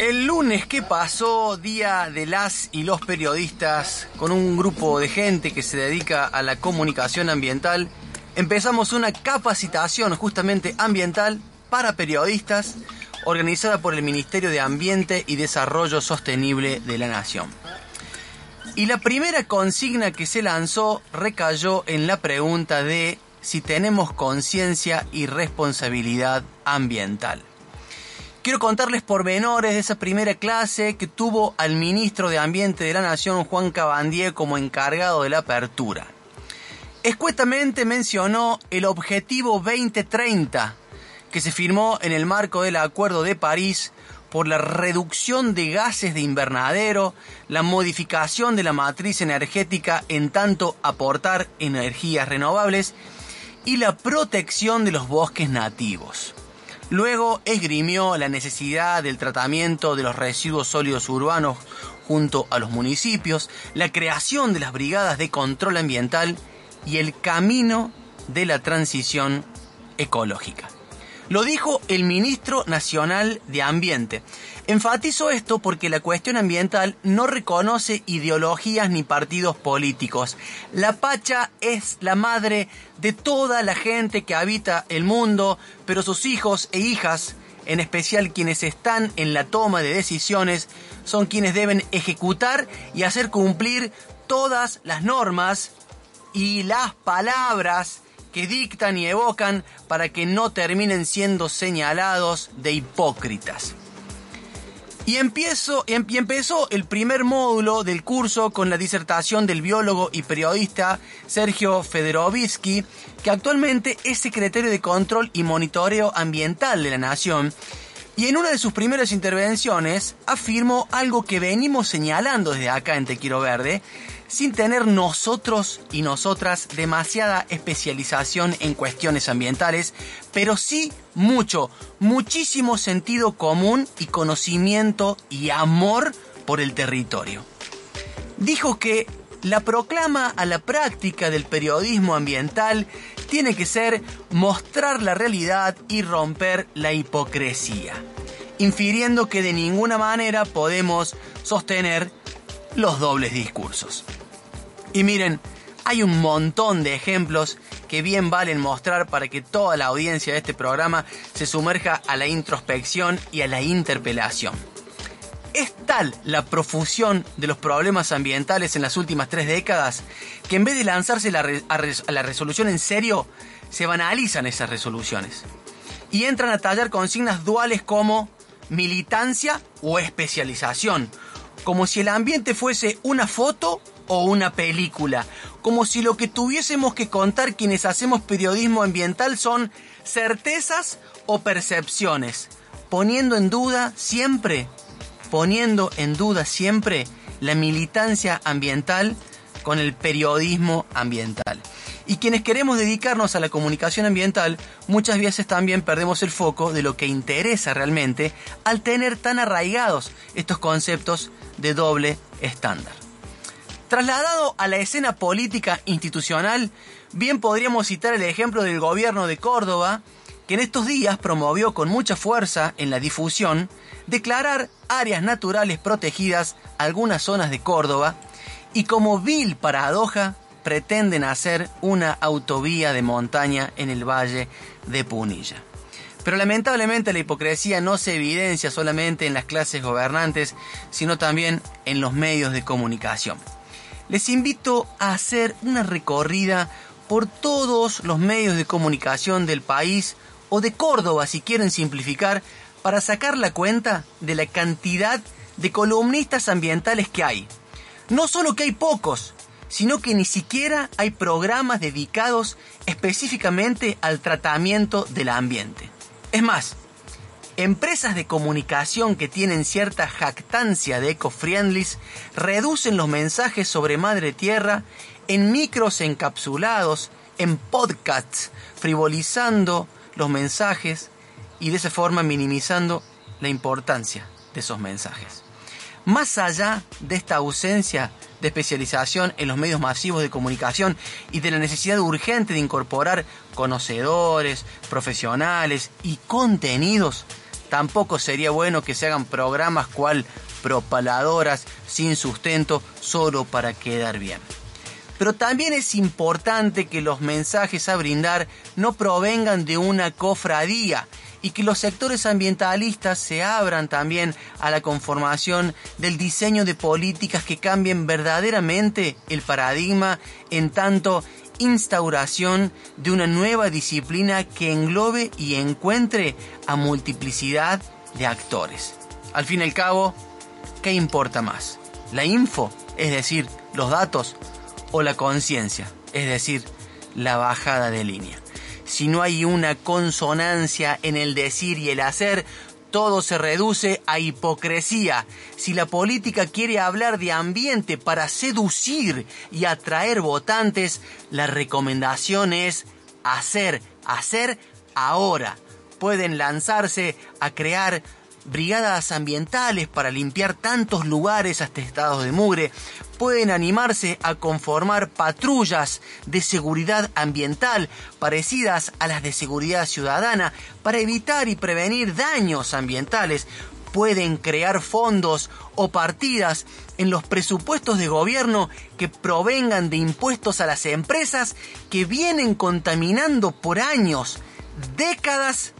El lunes que pasó, día de las y los periodistas, con un grupo de gente que se dedica a la comunicación ambiental, empezamos una capacitación justamente ambiental para periodistas organizada por el Ministerio de Ambiente y Desarrollo Sostenible de la Nación. Y la primera consigna que se lanzó recayó en la pregunta de si tenemos conciencia y responsabilidad ambiental. Quiero contarles pormenores de esa primera clase que tuvo al ministro de Ambiente de la Nación, Juan Cabandier, como encargado de la apertura. Escuetamente mencionó el Objetivo 2030, que se firmó en el marco del Acuerdo de París por la reducción de gases de invernadero, la modificación de la matriz energética en tanto aportar energías renovables y la protección de los bosques nativos. Luego esgrimió la necesidad del tratamiento de los residuos sólidos urbanos junto a los municipios, la creación de las brigadas de control ambiental y el camino de la transición ecológica. Lo dijo el ministro nacional de Ambiente. Enfatizo esto porque la cuestión ambiental no reconoce ideologías ni partidos políticos. La Pacha es la madre de toda la gente que habita el mundo, pero sus hijos e hijas, en especial quienes están en la toma de decisiones, son quienes deben ejecutar y hacer cumplir todas las normas y las palabras que dictan y evocan para que no terminen siendo señalados de hipócritas. Y, empiezo, y empezó el primer módulo del curso con la disertación del biólogo y periodista Sergio Federovitsky, que actualmente es secretario de Control y Monitoreo Ambiental de la Nación. Y en una de sus primeras intervenciones afirmó algo que venimos señalando desde acá en Te Quiero Verde, sin tener nosotros y nosotras demasiada especialización en cuestiones ambientales, pero sí mucho, muchísimo sentido común y conocimiento y amor por el territorio. Dijo que la proclama a la práctica del periodismo ambiental tiene que ser mostrar la realidad y romper la hipocresía, infiriendo que de ninguna manera podemos sostener los dobles discursos. Y miren, hay un montón de ejemplos que bien valen mostrar para que toda la audiencia de este programa se sumerja a la introspección y a la interpelación. Es tal la profusión de los problemas ambientales en las últimas tres décadas que en vez de lanzarse a la resolución en serio, se banalizan esas resoluciones. Y entran a tallar consignas duales como militancia o especialización, como si el ambiente fuese una foto o una película, como si lo que tuviésemos que contar quienes hacemos periodismo ambiental son certezas o percepciones, poniendo en duda siempre, poniendo en duda siempre la militancia ambiental con el periodismo ambiental. Y quienes queremos dedicarnos a la comunicación ambiental, muchas veces también perdemos el foco de lo que interesa realmente al tener tan arraigados estos conceptos de doble estándar. Trasladado a la escena política institucional, bien podríamos citar el ejemplo del gobierno de Córdoba, que en estos días promovió con mucha fuerza en la difusión declarar áreas naturales protegidas algunas zonas de Córdoba y como vil paradoja pretenden hacer una autovía de montaña en el valle de Punilla. Pero lamentablemente la hipocresía no se evidencia solamente en las clases gobernantes, sino también en los medios de comunicación. Les invito a hacer una recorrida por todos los medios de comunicación del país o de Córdoba si quieren simplificar para sacar la cuenta de la cantidad de columnistas ambientales que hay. No solo que hay pocos, sino que ni siquiera hay programas dedicados específicamente al tratamiento del ambiente. Es más, Empresas de comunicación que tienen cierta jactancia de eco-friendlies reducen los mensajes sobre Madre Tierra en micros encapsulados, en podcasts, frivolizando los mensajes y de esa forma minimizando la importancia de esos mensajes. Más allá de esta ausencia de especialización en los medios masivos de comunicación y de la necesidad urgente de incorporar conocedores, profesionales y contenidos, tampoco sería bueno que se hagan programas cual propaladoras sin sustento solo para quedar bien. Pero también es importante que los mensajes a brindar no provengan de una cofradía y que los sectores ambientalistas se abran también a la conformación del diseño de políticas que cambien verdaderamente el paradigma en tanto instauración de una nueva disciplina que englobe y encuentre a multiplicidad de actores. Al fin y al cabo, ¿qué importa más? ¿La info, es decir, los datos, o la conciencia, es decir, la bajada de línea? Si no hay una consonancia en el decir y el hacer, todo se reduce a hipocresía. Si la política quiere hablar de ambiente para seducir y atraer votantes, la recomendación es hacer, hacer ahora. Pueden lanzarse a crear brigadas ambientales para limpiar tantos lugares atestados de mugre, pueden animarse a conformar patrullas de seguridad ambiental parecidas a las de seguridad ciudadana para evitar y prevenir daños ambientales, pueden crear fondos o partidas en los presupuestos de gobierno que provengan de impuestos a las empresas que vienen contaminando por años, décadas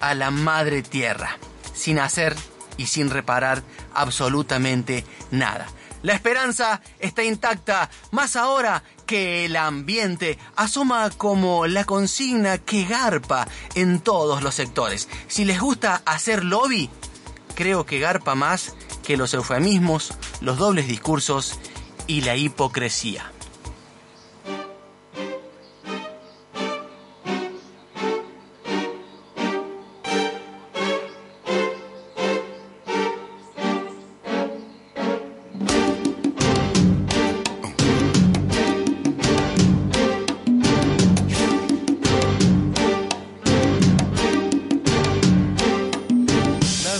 a la madre tierra sin hacer y sin reparar absolutamente nada. La esperanza está intacta, más ahora que el ambiente asoma como la consigna que garpa en todos los sectores. Si les gusta hacer lobby, creo que garpa más que los eufemismos, los dobles discursos y la hipocresía.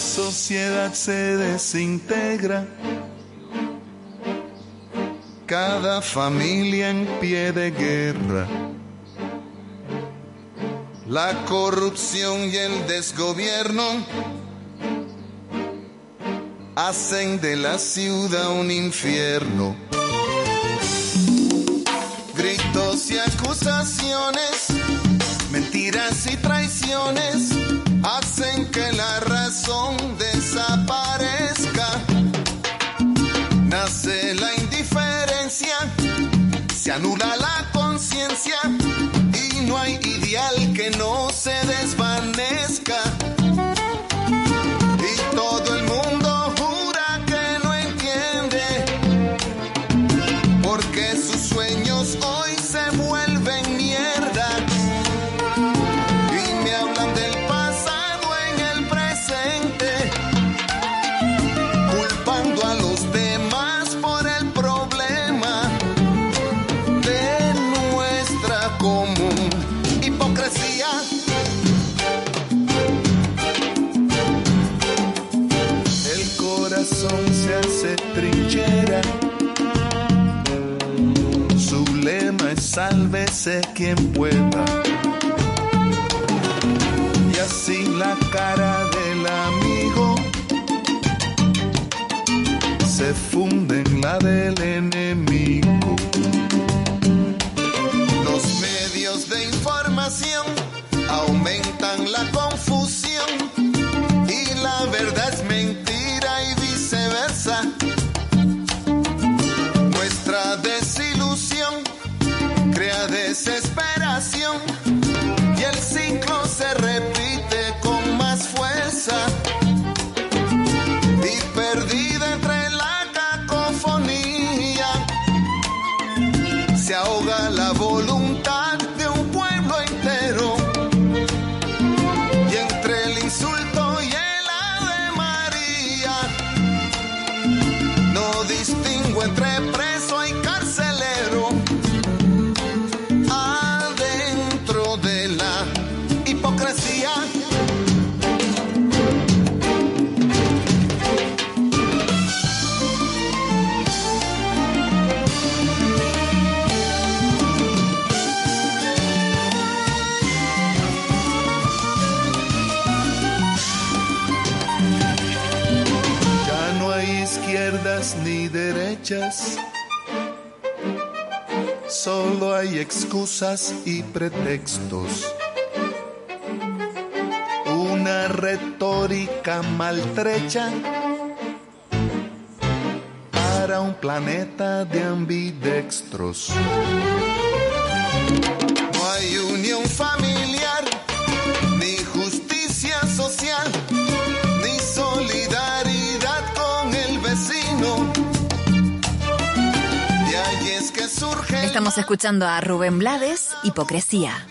Se desintegra. Cada familia en pie de guerra. La corrupción y el desgobierno hacen de la ciudad un infierno. Gritos y acusaciones, mentiras y traiciones que la razón desaparezca. Nace la indiferencia, se anula la conciencia y no hay ideal que no sálvese quien pueda. Y así la cara del amigo se funde en la del enemigo. Los medios de información aumentan la confusión y la verdad es mentira hechas. Solo hay excusas y pretextos. Una retórica maltrecha para un planeta de ambidextros. Estamos escuchando a Rubén Blades, Hipocresía.